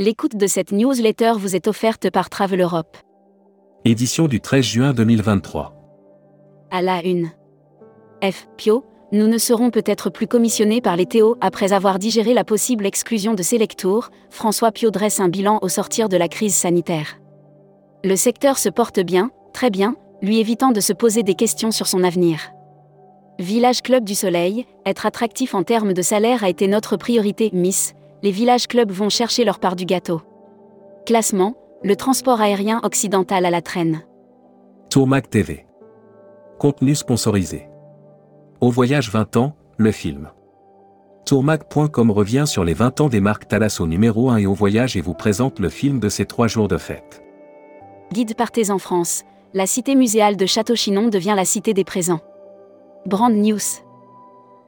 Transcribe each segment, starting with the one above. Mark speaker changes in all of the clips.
Speaker 1: L'écoute de cette newsletter vous est offerte par Travel Europe.
Speaker 2: Édition du 13 juin 2023.
Speaker 1: À la une. F. Pio, nous ne serons peut-être plus commissionnés par les Théo après avoir digéré la possible exclusion de Selectour, François Pio dresse un bilan au sortir de la crise sanitaire. Le secteur se porte bien, très bien, lui évitant de se poser des questions sur son avenir. Village Club du Soleil, être attractif en termes de salaire a été notre priorité, Miss, les villages clubs vont chercher leur part du gâteau. Classement, le transport aérien occidental à la traîne.
Speaker 2: Tourmac TV. Contenu sponsorisé. Au voyage 20 ans, le film. Tourmac.com revient sur les 20 ans des marques Thalasso numéro 1 et au voyage et vous présente le film de ces trois jours de fête.
Speaker 1: Guide Partez en France, la cité muséale de Château-Chinon devient la cité des présents. Brand News.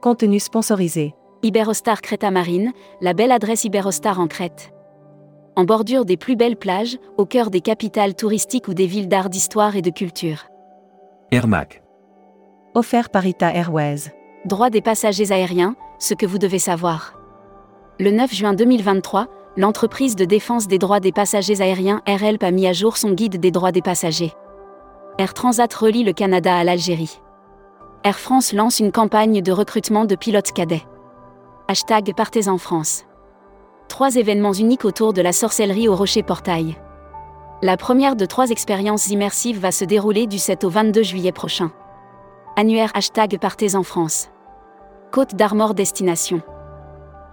Speaker 3: Contenu sponsorisé.
Speaker 1: Iberostar Creta Marine, la belle adresse Iberostar en Crète. En bordure des plus belles plages, au cœur des capitales touristiques ou des villes d'art, d'histoire et de culture.
Speaker 2: Air Mac.
Speaker 3: Offert par Ita Airways.
Speaker 1: Droit des passagers aériens, ce que vous devez savoir. Le 9 juin 2023, l'entreprise de défense des droits des passagers aériens RLP a mis à jour son guide des droits des passagers. Air Transat relie le Canada à l'Algérie. Air France lance une campagne de recrutement de pilotes cadets. Hashtag Partez en France. Trois événements uniques autour de la sorcellerie au Rocher Portail. La première de trois expériences immersives va se dérouler du 7 au 22 juillet prochain. Annuaire Hashtag Partez en France. Côte d'Armor Destination.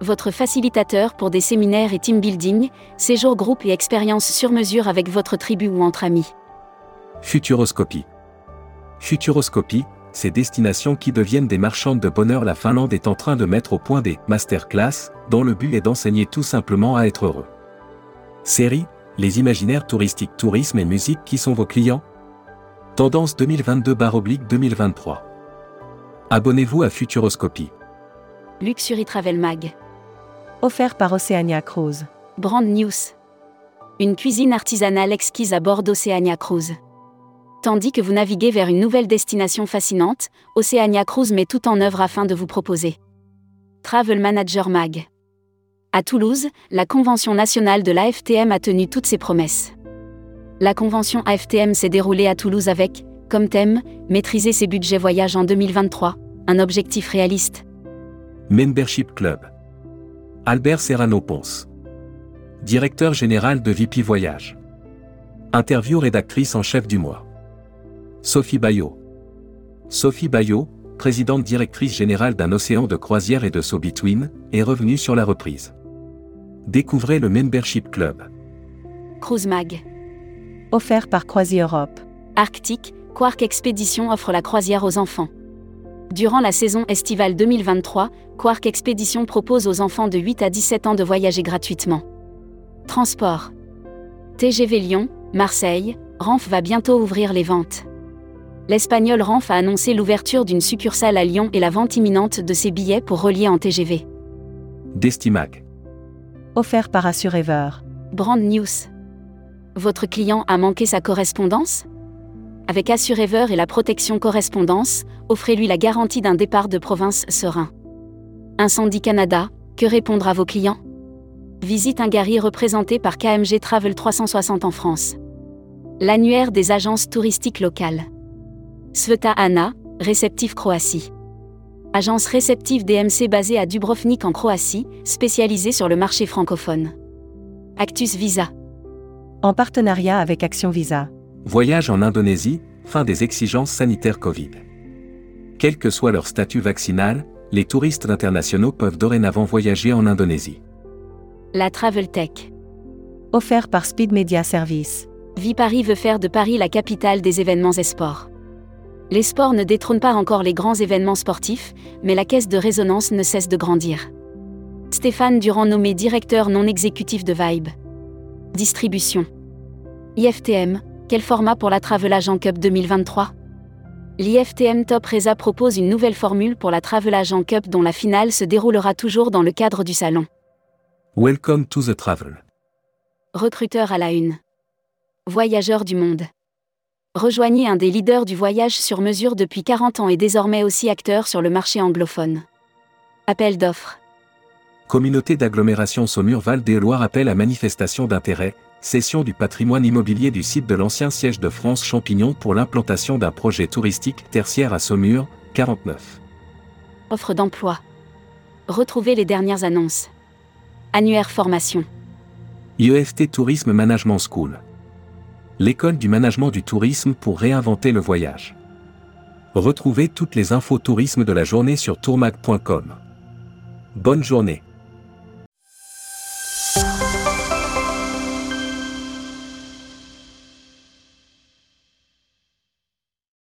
Speaker 1: Votre facilitateur pour des séminaires et team building, séjours groupe et expériences sur mesure avec votre tribu ou entre amis.
Speaker 2: Futuroscopie. Futuroscopie, ces destinations qui deviennent des marchandes de bonheur, la Finlande est en train de mettre au point des masterclass, dont le but est d'enseigner tout simplement à être heureux. Série, les imaginaires touristiques, tourisme et musique qui sont vos clients Tendance 2022-2023. Abonnez-vous à Futuroscopie.
Speaker 1: Luxury Travel Mag.
Speaker 3: Offert par Oceania Cruise.
Speaker 1: Brand News. Une cuisine artisanale exquise à bord d'Oceania Cruise. Tandis que vous naviguez vers une nouvelle destination fascinante, Oceania Cruise met tout en œuvre afin de vous proposer. Travel Manager Mag. À Toulouse, la convention nationale de l'AFTM a tenu toutes ses promesses. La convention AFTM s'est déroulée à Toulouse avec, comme thème, maîtriser ses budgets voyage en 2023, un objectif réaliste.
Speaker 2: Membership Club. Albert Serrano Ponce. Directeur général de VP Voyage. Interview rédactrice en chef du mois. Sophie Bayot. Sophie Bayot, présidente directrice générale d'un océan de croisière et de So Between, est revenue sur la reprise. Découvrez le Membership Club.
Speaker 1: Cruise Mag.
Speaker 3: Offert par Croisière Europe.
Speaker 1: Arctique, Quark Expédition offre la croisière aux enfants. Durant la saison estivale 2023, Quark Expédition propose aux enfants de 8 à 17 ans de voyager gratuitement. Transport. TGV Lyon, Marseille, Renf va bientôt ouvrir les ventes. L'espagnol Renf a annoncé l'ouverture d'une succursale à Lyon et la vente imminente de ses billets pour relier en TGV.
Speaker 2: Destimac.
Speaker 3: Offert par Assurever.
Speaker 1: Brand News. Votre client a manqué sa correspondance? Avec Assurever et la protection correspondance, offrez-lui la garantie d'un départ de province serein. Incendie Canada, que répondre à vos clients? Visite un Gary représenté par KMG Travel 360 en France. L'annuaire des agences touristiques locales. Sveta Anna, réceptif Croatie. Agence réceptive DMC basée à Dubrovnik en Croatie, spécialisée sur le marché francophone. Actus Visa.
Speaker 3: En partenariat avec Action Visa.
Speaker 2: Voyage en Indonésie, fin des exigences sanitaires Covid. Quel que soit leur statut vaccinal, les touristes internationaux peuvent dorénavant voyager en Indonésie.
Speaker 1: La Travel Tech.
Speaker 3: Offert par Speed Media Service.
Speaker 1: Vie Paris veut faire de Paris la capitale des événements et sports. Les sports ne détrônent pas encore les grands événements sportifs, mais la caisse de résonance ne cesse de grandir. Stéphane Durand nommé directeur non exécutif de Vibe. Distribution. IFTM, quel format pour la Travel Agent Cup 2023 L'IFTM Top Reza propose une nouvelle formule pour la Travel Agent Cup dont la finale se déroulera toujours dans le cadre du salon.
Speaker 2: Welcome to the travel.
Speaker 1: Recruteur à la une. Voyageurs du monde. Rejoignez un des leaders du voyage sur mesure depuis 40 ans et désormais aussi acteur sur le marché anglophone. Appel d'offres.
Speaker 2: Communauté d'agglomération Saumur-Val des Loire appelle à manifestation d'intérêt, cession du patrimoine immobilier du site de l'ancien siège de France Champignon pour l'implantation d'un projet touristique tertiaire à Saumur, 49.
Speaker 1: Offre d'emploi. Retrouvez les dernières annonces. Annuaire formation.
Speaker 2: IEFT Tourisme Management School. L'école du management du tourisme pour réinventer le voyage. Retrouvez toutes les infos tourisme de la journée sur tourmag.com. Bonne journée.